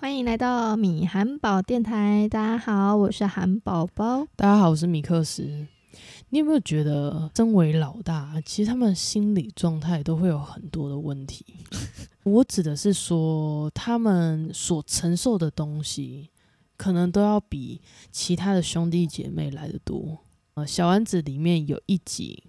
欢迎来到米韩宝电台，大家好，我是韩宝宝。大家好，我是米克斯。你有没有觉得，身为老大，其实他们心理状态都会有很多的问题？我指的是说，他们所承受的东西，可能都要比其他的兄弟姐妹来的多。呃，小丸子里面有一集，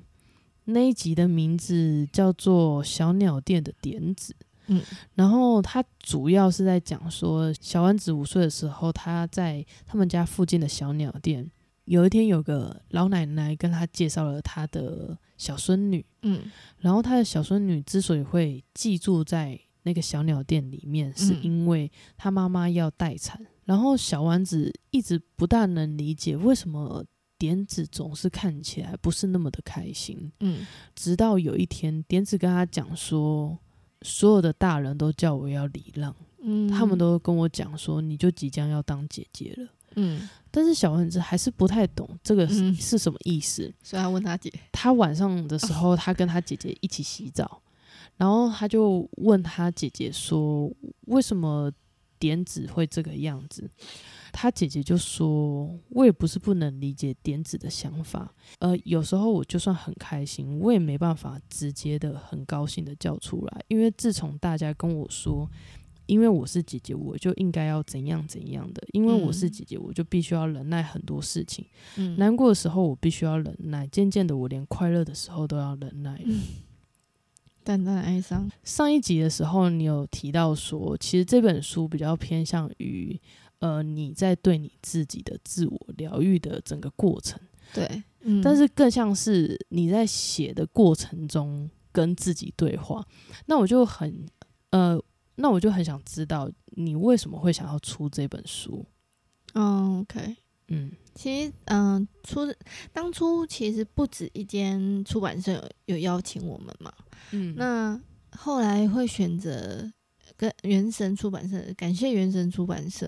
那一集的名字叫做《小鸟店的点子》。嗯，然后他主要是在讲说，小丸子五岁的时候，他在他们家附近的小鸟店，有一天有个老奶奶跟他介绍了他的小孙女，嗯。然后他的小孙女之所以会寄住在那个小鸟店里面，是嗯。因为他妈妈要待产，然后小丸子一直不大能理解为什么点子总是看起来不是那么的开心，嗯。直到有一天，点子跟他讲说，所有的大人都叫我要礼让，嗯，他们都跟我讲说，你就即将要当姐姐了。嗯，但是小丸子还是不太懂这个是,、嗯。是什么意思。所以他问他姐，他晚上的时候，他跟他姐姐一起洗澡，然后他就问他姐姐说，为什么点子会这个样子？他姐姐就说：“我也不是不能理解点子的想法，呃，有时候我就算很开心，我也没办法直接的很高兴的叫出来，因为自从大家跟我说，因为我是姐姐，我就应该要怎样怎样的，因为我是嗯。姐姐，我就必须要忍耐很多事情，嗯，难过的时候我必须要忍耐，渐渐的我连快乐的时候都要忍耐了。淡淡的哀伤，上一集的时候，你有提到说，其实这本书比较偏向于，呃，你在对你自己的自我疗愈的整个过程，对，嗯，但是更像是你在写的过程中跟自己对话。那我就很，呃，那我就很想知道，你为什么会想要出这本书？嗯，OK，嗯其实，嗯，出当初其实不止一间出版社有有邀请我们嘛，嗯那后来会选择跟原神出版社，感谢原神出版社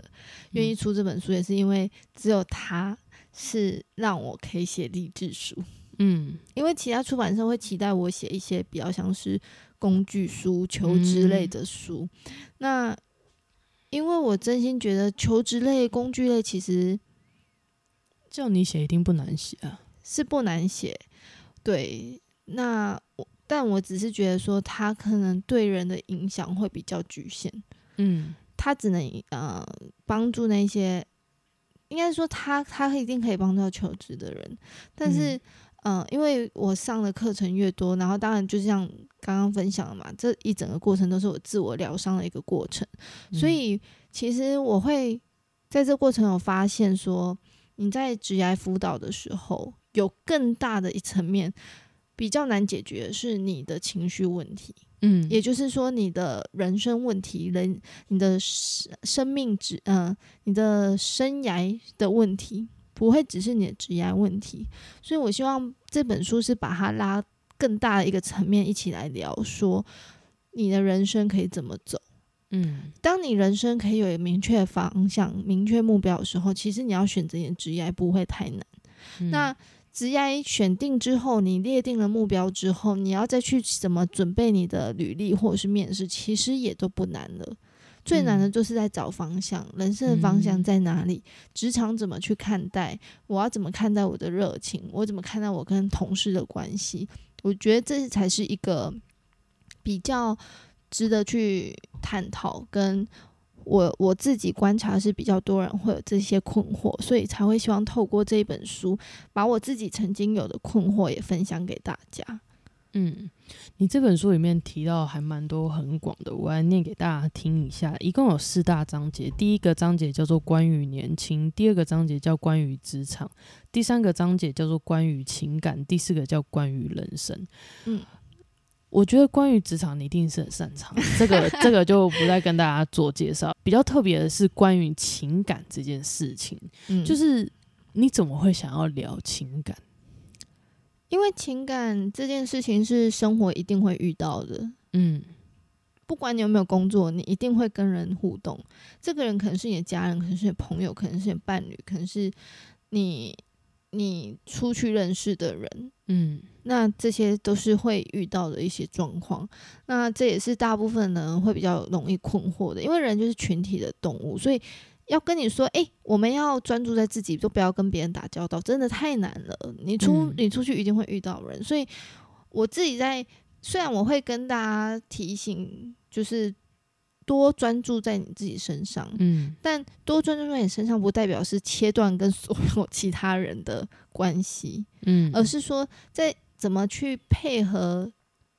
愿意出这本书，也是因为只有他是让我可以写励志书，嗯。因为其他出版社会期待我写一些比较像是工具书、求职类的书，那因为我真心觉得求职类、工具类其实叫你写一定不难写啊。是不难写，对。那我，但我只是觉得说，它可能对人的影响会比较局限，嗯。它只能呃帮助那些，应该说他他一定可以帮到求职的人，但是嗯、呃因为我上的课程越多，然后当然就像刚刚分享的嘛，这一整个过程都是我自我疗伤的一个过程，所以其实我会在这过程有发现说，你在职业辅导的时候，有更大的一层面比较难解决的是你的情绪问题，嗯，也就是说你的人生问题、人你的生生命职呃你的生涯的问题，不会只是你的职业问题。所以我希望这本书是把它拉更大的一个层面一起来聊，说你的人生可以怎么走。嗯当你人生可以有一个明确方向、明确目标的时候，其实你要选择你的职业不会太难。嗯那职业选定之后，你列定了目标之后，你要再去怎么准备你的履历或者是面试，其实也都不难了。最难的嗯就是在找方向，人生的方向嗯在哪里？职场怎么去看待？我要怎么看待我的热情？我怎么看待我跟同事的关系？我觉得这才是一个比较值得去探讨，跟我我自己观察是比较多人会有这些困惑，所以才会希望透过这一本书，把我自己曾经有的困惑也分享给大家。嗯，你这本书里面提到还蛮多很广的，我来念给大家听一下。一共有四大章节，第一个章节叫做关于年轻，第二个章节叫关于职场，第三个章节叫做关于情感，第四个叫关于人生。嗯，我觉得关于职场你一定是很擅长，这个 这个就不再跟大家做介绍。比较特别的是关于情感这件事情，嗯，就是你怎么会想要聊情感？因为情感这件事情是生活一定会遇到的，嗯不管你有没有工作，你一定会跟人互动。这个人可能是你的家人，可能是你的朋友，可能是你的伴侣，可能是你你出去认识的人，嗯那这些都是会遇到的一些状况。那这也是大部分人会比较容易困惑的，因为人就是群体的动物，所以要跟你说，诶，我们要专注在自己，都不要跟别人打交道，真的太难了。你出、嗯你出去一定会遇到人，所以我自己在虽然我会跟大家提醒，就是多专注在你自己身上，嗯但多专注在你身上，不代表是切断跟所有其他人的关系。嗯，而是说在怎么去配合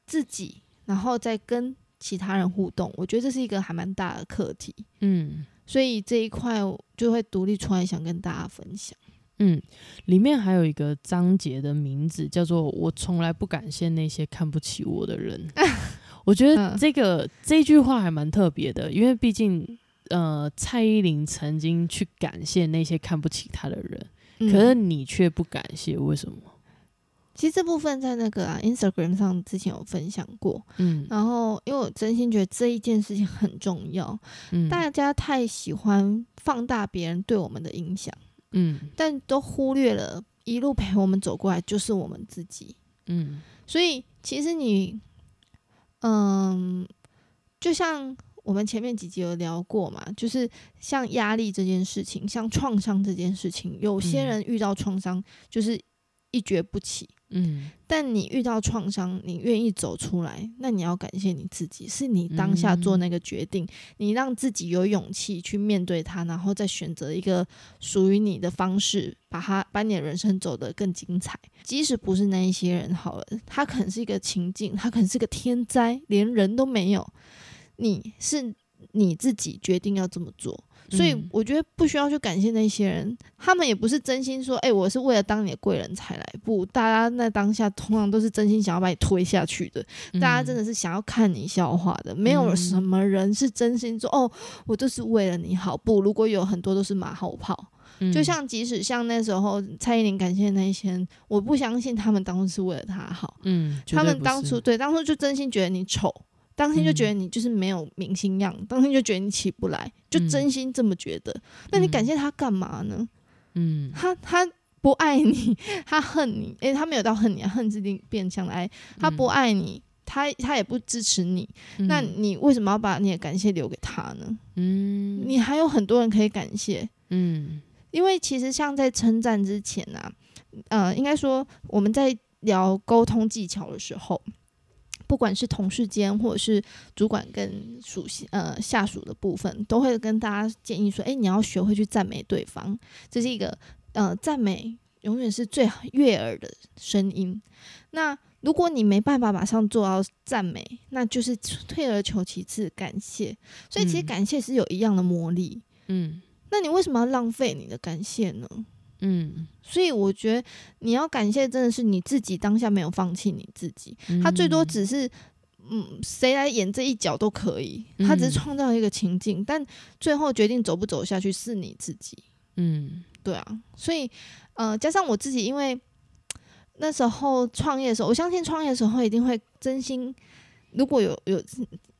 自己，然后再跟其他人互动。我觉得这是一个还蛮大的课题，嗯所以这一块就会独立出来想跟大家分享。嗯，里面还有一个章节的名字叫做“我从来不感谢那些看不起我的人 ”。我觉得嗯。这个、这句话还蛮特别的，因为毕竟呃，蔡依林曾经去感谢那些看不起她的人，嗯可是你却不感谢，为什么？其实这部分在那个啊 Instagram 上之前有分享过，嗯。然后因为我真心觉得这一件事情很重要，嗯。大家太喜欢放大别人对我们的影响，嗯。但都忽略了一路陪我们走过来就是我们自己。嗯。所以其实你，嗯，就像我们前面几集有聊过嘛，就是像压力这件事情，像创伤这件事情，有些嗯。人遇到创伤就是一蹶不起。嗯但你遇到创伤，你愿意走出来，那你要感谢你自己，是你当下做那个决定，你让自己有勇气去面对它，然后再选择一个属于你的方式，把它把你的人生走得更精彩。即使不是那一些人好了，他可能是一个情境，他可能是个天灾，连人都没有，你是你自己决定要这么做。所以嗯我觉得不需要去感谢那些人，他们也不是真心说，哎、我是为了当你的贵人才来。不，大家那当下通常都是真心想要把你推下去的，嗯大家真的是想要看你笑话的，没有什么人是真心说，哦，我就是为了你好。不，如果有很多都是马后炮，嗯就像即使像那时候蔡依林感谢那些人，我不相信他们当初是为了他好，嗯，他们当初对当初就真心觉得你丑，当天就觉得你就是没有明星样，当天就觉得你起不来，就嗯。真心这么觉得。那你感谢他干嘛呢？嗯。他他不爱你，他恨你，诶、他没有到恨你，啊，恨是另变相的爱，他不爱你。他他也不支持你，那嗯你为什么要把你的感谢留给他呢？嗯。你还有很多人可以感谢，嗯。因为其实像在称赞之前啊，呃，应该说我们在聊沟通技巧的时候，不管是同事间或者是主管跟属下呃下属的部分，都会跟大家建议说，哎，你要学会去赞美对方，这是一个呃赞美永远是最悦耳的声音。那如果你没办法马上做到赞美，那就是退而求其次，感谢。所以其实嗯感谢是有一样的魔力。嗯那你为什么要浪费你的感谢呢？嗯，所以我觉得你要感谢，真的是你自己当下没有放弃你自己。他最多只是，嗯，谁来演这一角都可以，他只是嗯创造一个情境，但最后决定走不走下去是你自己。嗯对啊，所以呃，加上我自己，因为那时候创业的时候，我相信创业的时候一定会真心。如果有有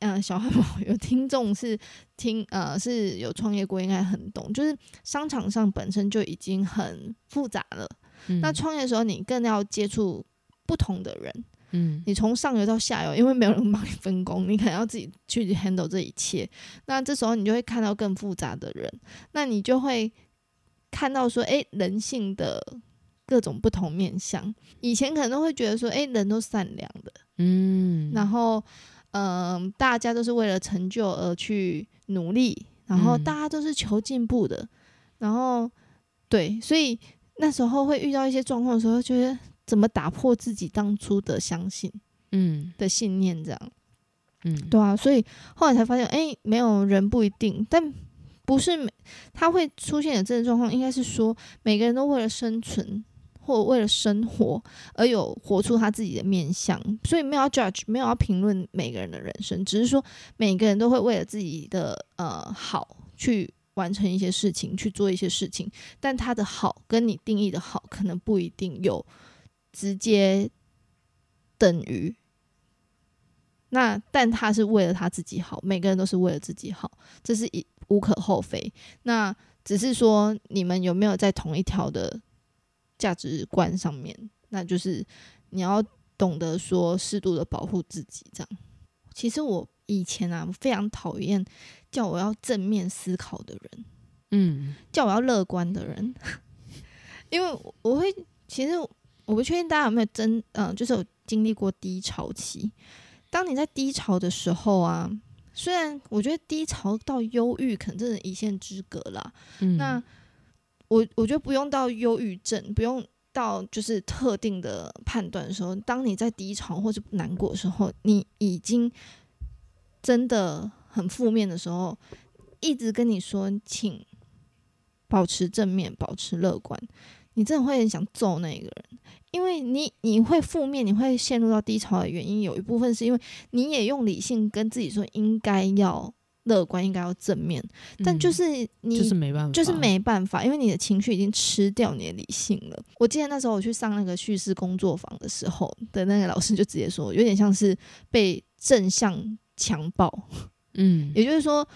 呃小汉堡 有听众是听呃是有创业过，应该很懂，就是商场上本身就已经很复杂了。嗯那创业的时候，你更要接触不同的人，嗯你从上游到下游，因为没有人帮你分工，你可能要自己去 handle 这一切。那这时候你就会看到更复杂的人，那你就会看到说，诶，人性的各种不同面相。以前可能都会觉得说，诶，人都善良的，嗯，然后，嗯、大家都是为了成就而去努力，然后嗯。大家都是求进步的，然后对，所以那时候会遇到一些状况的时候，觉得怎么打破自己当初的相信嗯。的信念，这样嗯。对啊，所以后来才发现，哎、没有人不一定，但不是每他会出现的这个状况，应该是说每个人都为了生存或为了生活而有活出他自己的面相，所以没有要 judge，没有要评论每个人的人生，只是说每个人都会为了自己的呃好去完成一些事情，去做一些事情，但他的好跟你定义的好可能不一定有直接等于。那但他是为了他自己好，每个人都是为了自己好，这是一无可厚非。那只是说你们有没有在同一条的价值观上面，那就是你要懂得说适度的保护自己。这样，其实我以前啊非常讨厌叫我要正面思考的人，嗯叫我要乐观的人，因为我我会其实我不确定大家有没有真嗯、就是有经历过低潮期。当你在低潮的时候啊，虽然我觉得低潮到忧郁可能真的一线之隔啦，嗯，那我我觉得不用到忧郁症，不用到就是特定的判断的时候，当你在低潮或是难过的时候，你已经真的很负面的时候，一直跟你说，请保持正面，保持乐观，你真的会很想揍那个人，因为你你会负面，你会陷入到低潮的原因，有一部分是因为你也用理性跟自己说应该要乐观，应该要正面，但就嗯是你就是没办法，就是没办法，因为你的情绪已经吃掉你的理性了。我记得那时候我去上那个叙事工作坊的时候的那个老师就直接说，有点像是被正向强暴，嗯也就是说，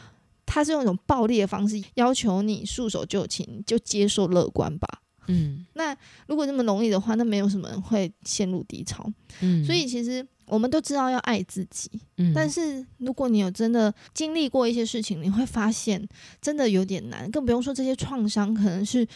他是用一种暴力的方式要求你束手就擒，就接受乐观吧。嗯那如果这么容易的话，那没有什么人会陷入低潮。嗯，所以其实我们都知道要爱自己，嗯。但是如果你有真的经历过一些事情，你会发现真的有点难，更不用说这些创伤可能是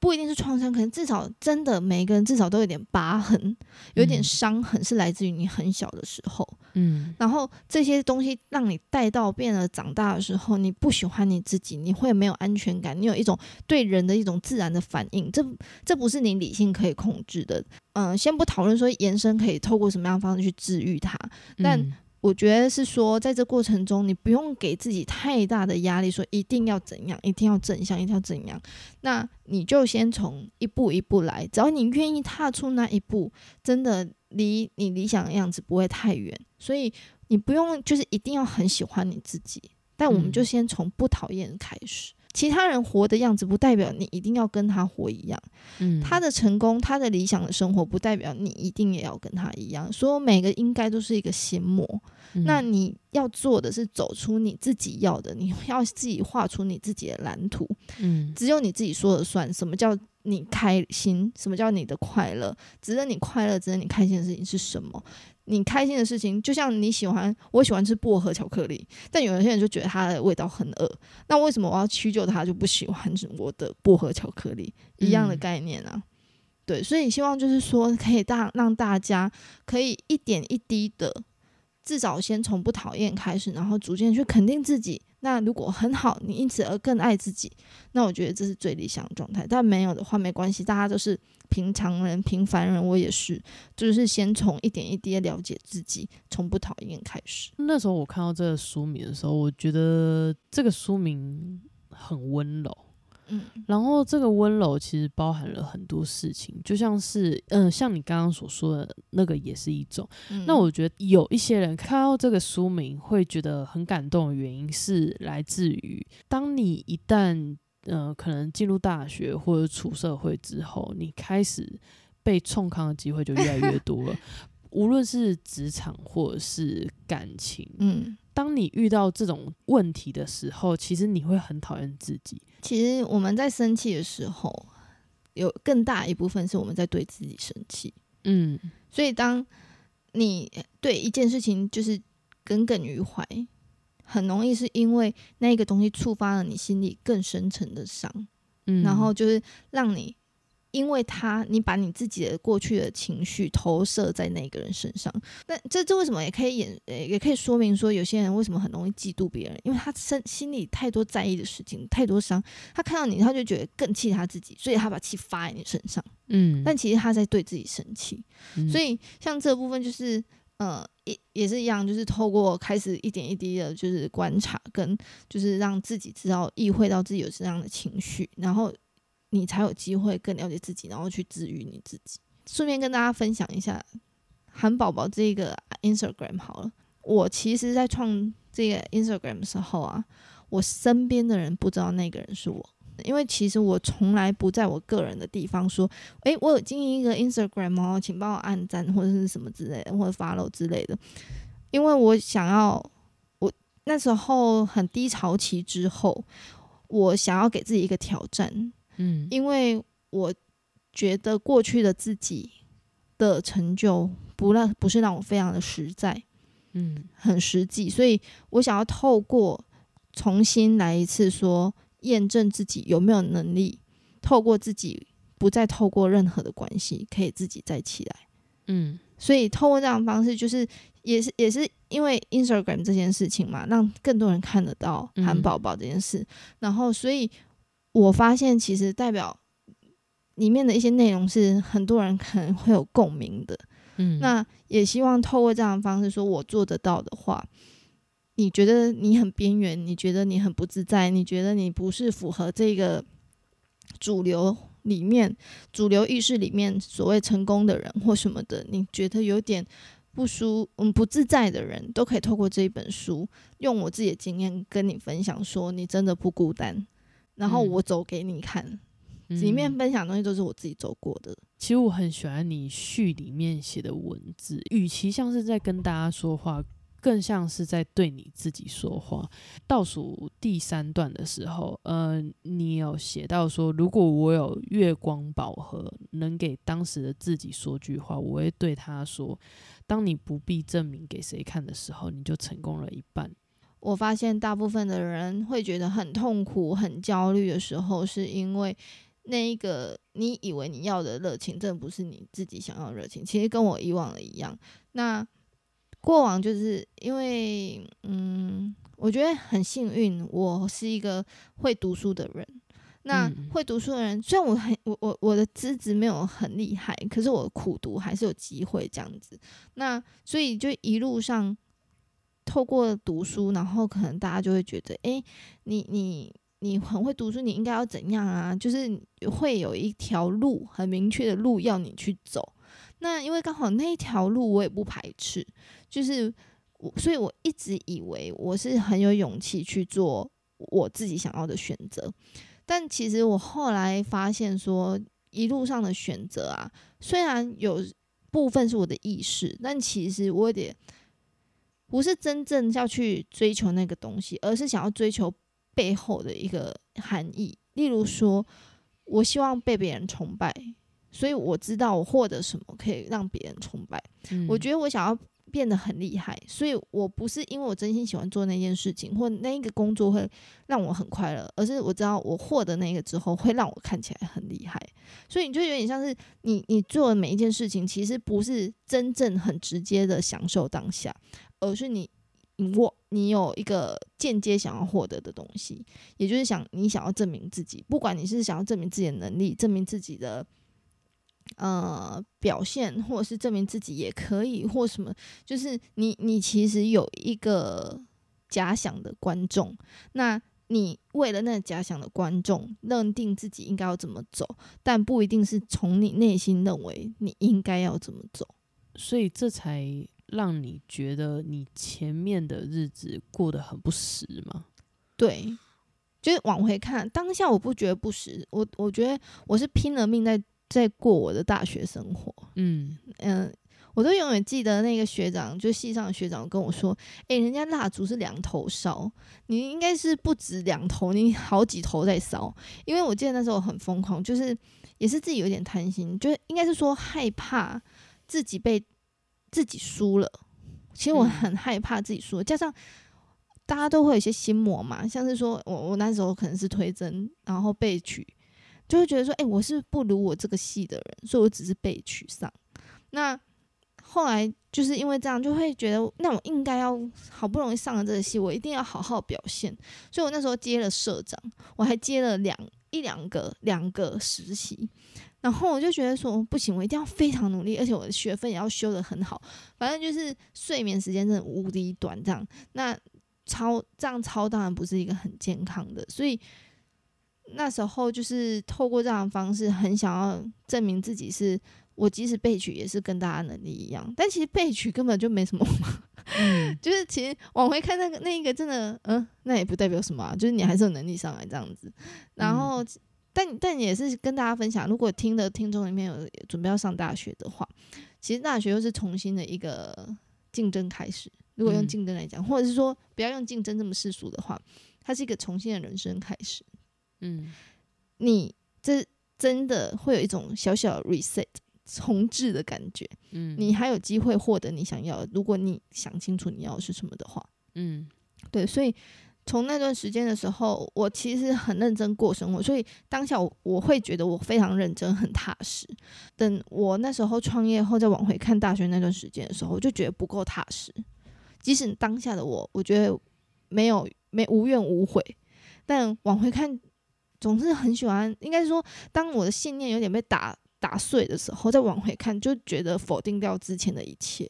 不一定是创伤，可能至少真的每一个人至少都有点疤痕，有点嗯伤痕是来自于你很小的时候，嗯。然后这些东西让你带到变得长大的时候，你不喜欢你自己，你会没有安全感，你有一种对人的一种自然的反应，这这不是你理性可以控制的。嗯、先不讨论说延伸可以透过什么样的方式去治愈它，但嗯我觉得是说，在这过程中，你不用给自己太大的压力，说一定要怎样，一定要正向，一定要怎样。那你就先从一步一步来，只要你愿意踏出那一步，真的离你理想的样子不会太远。所以你不用就是一定要很喜欢你自己，但我们嗯就先从不讨厌开始。其他人活的样子，不代表你一定要跟他活一样。嗯他的成功，他的理想的生活，不代表你一定也要跟他一样。所有每个应该都是一个心魔。嗯那你要做的是走出你自己要的，你要自己画出你自己的蓝图，嗯只有你自己说了算。什么叫你开心？什么叫你的快乐？值得你快乐、值得你开心的事情是什么？你开心的事情，就像你喜欢，我喜欢吃薄荷巧克力，但有些人就觉得它的味道很恶。那为什么我要屈就他就不喜欢我的薄荷巧克力？一样的嗯概念啊。对，所以希望就是说，可以大让大家可以一点一滴的，至少先从不讨厌开始，然后逐渐去肯定自己。那如果很好，你因此而更爱自己，那我觉得这是最理想的状态。但没有的话，没关系，大家都是平常人、平凡人，我也是，就是先从一点一滴了解自己，从不讨厌开始。那时候我看到这个书名的时候，我觉得这个书名很温柔，嗯然后这个温柔其实包含了很多事情，就像是嗯、呃像你刚刚所说的那个也是一种。嗯那我觉得有一些人看到这个书名会觉得很感动的原因是来自于，当你一旦呃可能进入大学或者出社会之后，你开始被冲康的机会就越来越多了，无论是职场或者是感情。嗯，当你遇到这种问题的时候，其实你会很讨厌自己。其实我们在生气的时候，有更大一部分是我们在对自己生气。嗯所以，当你对一件事情就是耿耿于怀，很容易是因为那个东西触发了你心里更深层的伤，嗯，然后就是让你因为他，你把你自己的过去的情绪投射在那个人身上。那这这为什么也可以演，呃也可以说明说，有些人为什么很容易嫉妒别人，因为他身心里太多在意的事情，太多伤，他看到你，他就觉得更气他自己，所以他把气发在你身上。嗯，但其实他在对自己生气。所以以像这部分就是呃也也是一样，就是透过开始一点一滴的，就是观察跟就是让自己知道意会到自己有这样的情绪，然后你才有机会更了解自己，然后去治愈你自己。顺便跟大家分享一下韩宝宝这个 Instagram 好了，我其实在创这个 Instagram 的时候啊，我身边的人不知道那个人是我。因为其实我从来不在我个人的地方说，诶，我有经营一个 Instagram 哦，请帮我按赞或者是什么之类的，或者 follow 之类的。因为我想要，我那时候很低潮期之后，我想要给自己一个挑战，嗯因为我觉得过去的自己的成就不让不是让我非常的实在，嗯很实际，所以我想要透过重新来一次说验证自己有没有能力，透过自己不再透过任何的关系，可以自己再起来。嗯所以透过这样的方式，就是也是也是因为 Instagram 这件事情嘛，让更多人看得到韩宝宝这件事。然后，所以我发现其实代表里面的一些内容是很多人可能会有共鸣的。嗯，那也希望透过这样的方式，说我做得到的话，你觉得你很边缘，你觉得你很不自在，你觉得你不是符合这个主流里面、主流意识里面所谓成功的人或什么的，你觉得有点不舒嗯不自在的人，都可以透过这一本书，用我自己的经验跟你分享，说你真的不孤单，然后嗯我走给你看，里面嗯分享的东西都是我自己走过的。其实我很喜欢你序里面写的文字，与其像是在跟大家说话，更像是在对你自己说话。倒数第三段的时候，呃，你有写到说，如果我有月光宝盒，能给当时的自己说句话，我会对他说：当你不必证明给谁看的时候，你就成功了一半。我发现大部分的人会觉得很痛苦、很焦虑的时候，是因为那一个你以为你要的热情，真的不是你自己想要的热情。其实跟我以往的一样，那过往就是因为，嗯，我觉得很幸运，我是一个会读书的人。那嗯会读书的人，虽然我很我我我的资质没有很厉害，可是我苦读还是有机会这样子。那所以就一路上透过读书，然后可能大家就会觉得，诶，你你你很会读书，你应该要怎样啊？就是会有一条路很明确的路要你去走。那因为刚好那一条路我也不排斥，就是我，所以我一直以为我是很有勇气去做我自己想要的选择。但其实我后来发现说，一路上的选择啊，虽然有部分是我的意识，但其实我有点不是真正要去追求那个东西，而是想要追求背后的一个含义。例如说，我希望被别人崇拜，所以我知道我获得什么可以让别人崇拜。嗯我觉得我想要变得很厉害，所以我不是因为我真心喜欢做那件事情，或那一个工作会让我很快乐，而是我知道我获得那个之后会让我看起来很厉害。所以你就有点像是你你做的每一件事情，其实不是真正很直接的享受当下，而是你。你我你有一个间接想要获得的东西，也就是想你想要证明自己，不管你是想要证明自己的能力，证明自己的呃表现，或者是证明自己也可以，或什么，就是你你其实有一个假想的观众，那你为了那假想的观众认定自己应该要怎么走，但不一定是从你内心认为你应该要怎么走。所以这才让你觉得你前面的日子过得很不实吗？对，就是往回看，当下我不觉得不实，我我觉得我是拼了命在在过我的大学生活。嗯嗯，我都永远记得那个学长，就系上的学长跟我说：“诶，人家蜡烛是两头烧，你应该是不止两头，你好几头在烧。”因为我记得那时候很疯狂，就是也是自己有点贪心，就是应该是说害怕自己被自己输了。其实我嗯很害怕自己输了，加上大家都会有一些心魔嘛，像是说我我那时候可能是推甄，然后被取，就会觉得说，哎、我是不如我这个系的人，所以我只是被取上。那后来就是因为这样，就会觉得那我应该要好不容易上了这个戏，我一定要好好表现。所以我那时候接了社长，我还接了两一两个两个实习，然后我就觉得说不行，我一定要非常努力，而且我的学分也要修得很好。反正就是睡眠时间真的无敌短，这样那超这样超当然不是一个很健康的，所以那时候就是透过这样的方式，很想要证明自己是我即使被取也是跟大家能力一样，但其实被取根本就没什么嘛，嗯 就是其实往回看那个那一个真的，嗯，那也不代表什么啊，就是你还是有能力上来这样子，然后。但但也是跟大家分享，如果听的听众里面有准备要上大学的话，其实大学又是重新的一个竞争开始。如果用嗯竞争来讲，或者是说不要用竞争这么世俗的话，它是一个重新的人生开始。嗯你这真的会有一种小小 reset 重置的感觉。嗯，你还有机会获得你想要的，如果你想清楚你要的是什么的话。嗯对，所以从那段时间的时候，我其实很认真过生活，所以当下我我会觉得我非常认真、很踏实。等我那时候创业后，再往回看大学那段时间的时候，我就觉得不够踏实。即使当下的我，我觉得没有没无怨无悔，但往回看，总是很喜欢。应该说，当我的信念有点被打打碎的时候，再往回看，就觉得否定掉之前的一切。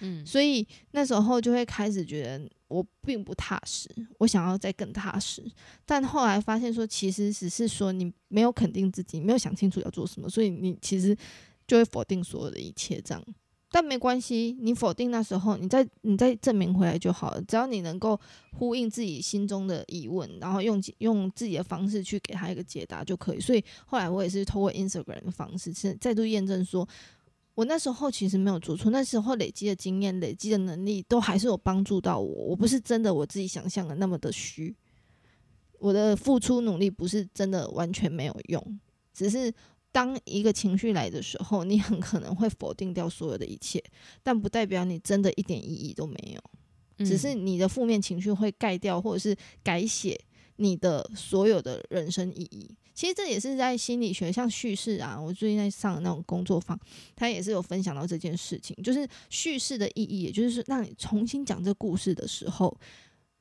嗯所以那时候就会开始觉得我并不踏实，我想要再更踏实。但后来发现说，其实只是说你没有肯定自己，没有想清楚要做什么，所以你其实就会否定所有的一切。这样，但没关系，你否定那时候，你再你再证明回来就好了。只要你能够呼应自己心中的疑问，然后用用自己的方式去给他一个解答就可以。所以后来我也是透过 Instagram 的方式，是再度验证说。我那时候其实没有做错，那时候累积的经验、累积的能力都还是有帮助到我。我不是真的我自己想象的那么的虚，我的付出努力不是真的完全没有用，只是当一个情绪来的时候，你很可能会否定掉所有的一切，但不代表你真的一点意义都没有，只是嗯你的负面情绪会盖掉或者是改写你的所有的人生意义。其实这也是在心理学，像叙事啊，我最近在上那种工作坊，他也是有分享到这件事情，就是叙事的意义，也就是让你重新讲这故事的时候，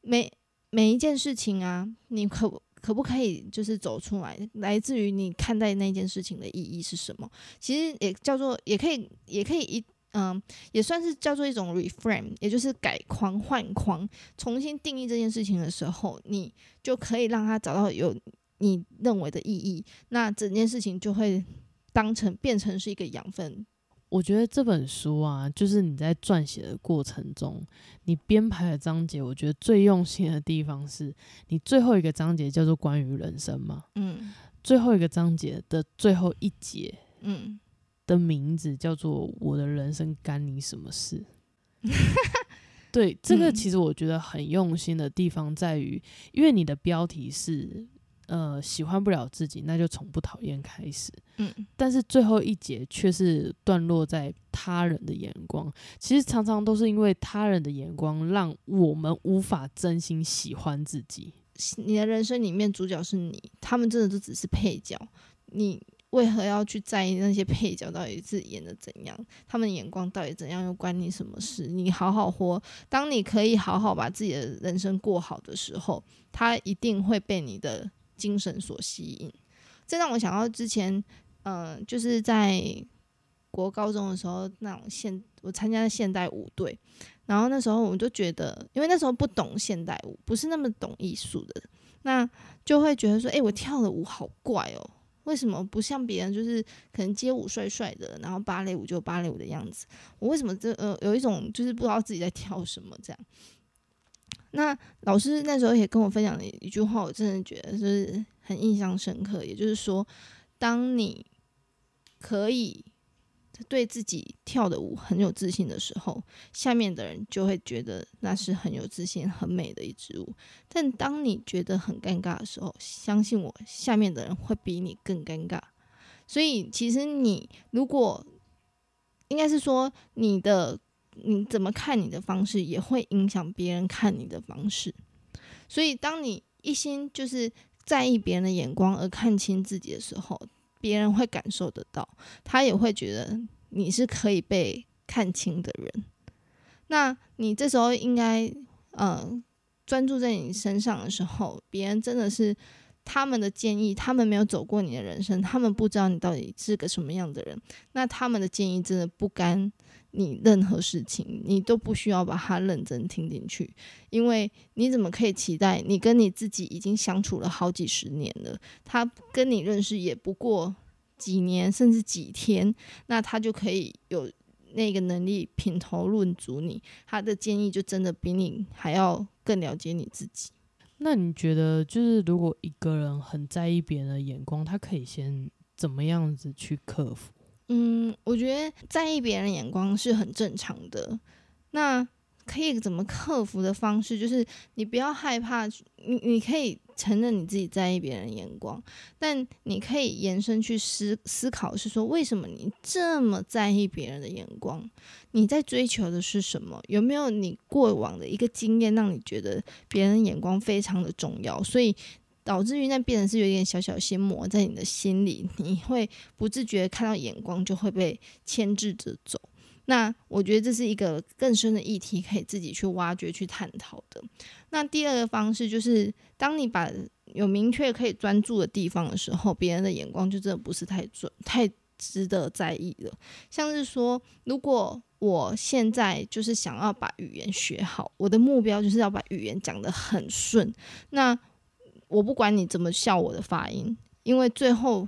每每一件事情啊，你可不可不可以就是走出来，来自于你看待那件事情的意义是什么？其实也叫做，也可以，也可以一。嗯，也算是叫做一种 reframe，也就是改框换框，重新定义这件事情的时候，你就可以让他找到有你认为的意义，那整件事情就会当成变成是一个养分。我觉得这本书啊，就是你在撰写的过程中，你编排的章节，我觉得最用心的地方是你最后一个章节叫做关于人生嘛，嗯最后一个章节的最后一节嗯，的名字叫做“我的人生干你什么事”。对，这个嗯其实我觉得很用心的地方在于，因为你的标题是呃喜欢不了自己，那就从不讨厌开始。嗯但是最后一节却是段落在他人的眼光，其实常常都是因为他人的眼光，让我们无法真心喜欢自己。你的人生里面主角是你，他们真的都只是配角，你为何要去在意那些配角到底是演的怎样？他们眼光到底怎样，又关你什么事？你好好活，当你可以好好把自己的人生过好的时候，他一定会被你的精神所吸引。这让我想到之前，嗯、就是在国高中的时候，那种现我参加的现代舞队，然后那时候我们就觉得，因为那时候不懂现代舞，不是那么懂艺术的，那就会觉得说，诶，我跳的舞好怪哦，为什么不像别人就是可能街舞帅帅的，然后芭蕾舞就芭蕾舞的样子，我为什么这呃有一种就是不知道自己在跳什么这样。那老师那时候也跟我分享了一句话，我真的觉得就是很印象深刻，也就是说，当你可以对自己跳的舞很有自信的时候，下面的人就会觉得那是很有自信、很美的一支舞。但当你觉得很尴尬的时候，相信我，下面的人会比你更尴尬。所以，其实你如果应该是说，你的你怎么看你的方式，也会影响别人看你的方式。所以，当你一心就是在意别人的眼光而看清自己的时候，别人会感受得到，他也会觉得你是可以被看清的人。那你这时候应该，呃，专注在你身上的时候，别人真的是他们的建议，他们没有走过你的人生，他们不知道你到底是个什么样的人，那他们的建议真的不干你任何事情，你都不需要把它认真听进去，因为你怎么可以期待你跟你自己已经相处了好几十年了，他跟你认识也不过几年甚至几天，那他就可以有那个能力品头论足你，他的建议就真的比你还要更了解你自己。那你觉得，就是如果一个人很在意别人的眼光，他可以先怎么样子去克服？嗯，我觉得在意别人眼光是很正常的。那可以怎么克服的方式，就是你不要害怕，你你可以承认你自己在意别人眼光，但你可以延伸去思思考，是说为什么你这么在意别人的眼光？你在追求的是什么？有没有你过往的一个经验，让你觉得别人眼光非常的重要？所以导致于那变成是有点小小心魔在你的心里，你会不自觉看到眼光就会被牵制着走。那我觉得这是一个更深的议题，可以自己去挖掘、去探讨的。那第二个方式就是，当你把有明确可以专注的地方的时候，别人的眼光就真的不是太准、太值得在意了。像是说，如果我现在就是想要把语言学好，我的目标就是要把语言讲得很顺。那我不管你怎么笑我的发音，因为最后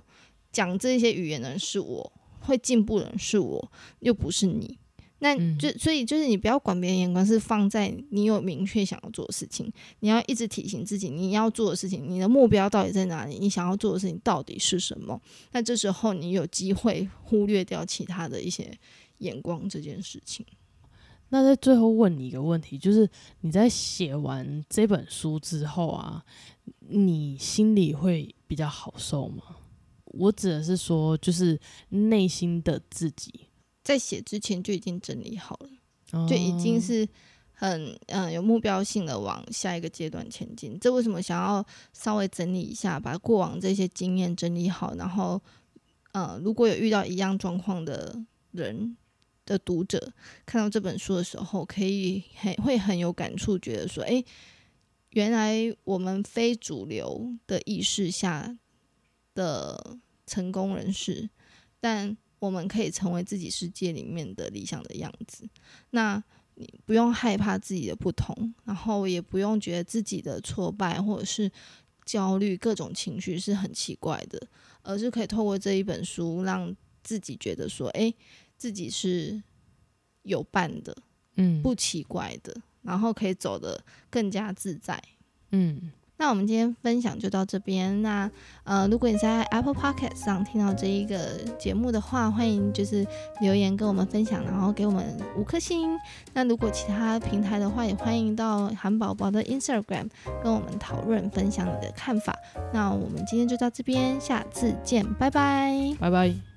讲这些语言的人是我。会进步的人是我，又不是你。那就所以就是你不要管别人眼光，是放在你有明确想要做的事情。你要一直提醒自己，你要做的事情，你的目标到底在哪里？你想要做的事情到底是什么？那这时候你有机会忽略掉其他的一些眼光这件事情。那在最后问你一个问题，就是你在写完这本书之后啊，你心里会比较好受吗？我指的是说，就是内心的自己，在写之前就已经整理好了，就已经是很嗯有目标性的往下一个阶段前进。这为什么想要稍微整理一下，把过往这些经验整理好，然后呃，如果有遇到一样状况的人的读者，看到这本书的时候，可以很会很有感触，觉得说，哎，原来我们非主流的意识下。的成功人士，但我们可以成为自己世界里面的理想的样子。那你不用害怕自己的不同，然后也不用觉得自己的挫败或者是焦虑各种情绪是很奇怪的，而是可以透过这一本书，让自己觉得说，哎，自己是有伴的，嗯，不奇怪的，然后可以走得更加自在，嗯。那我们今天分享就到这边。那呃，如果你在 Apple Podcast 上听到这一个节目的话，欢迎就是留言跟我们分享，然后给我们五颗星。那如果其他平台的话，也欢迎到韩宝宝的 Instagram 跟我们讨论分享你的看法。那我们今天就到这边，下次见，拜拜，拜拜。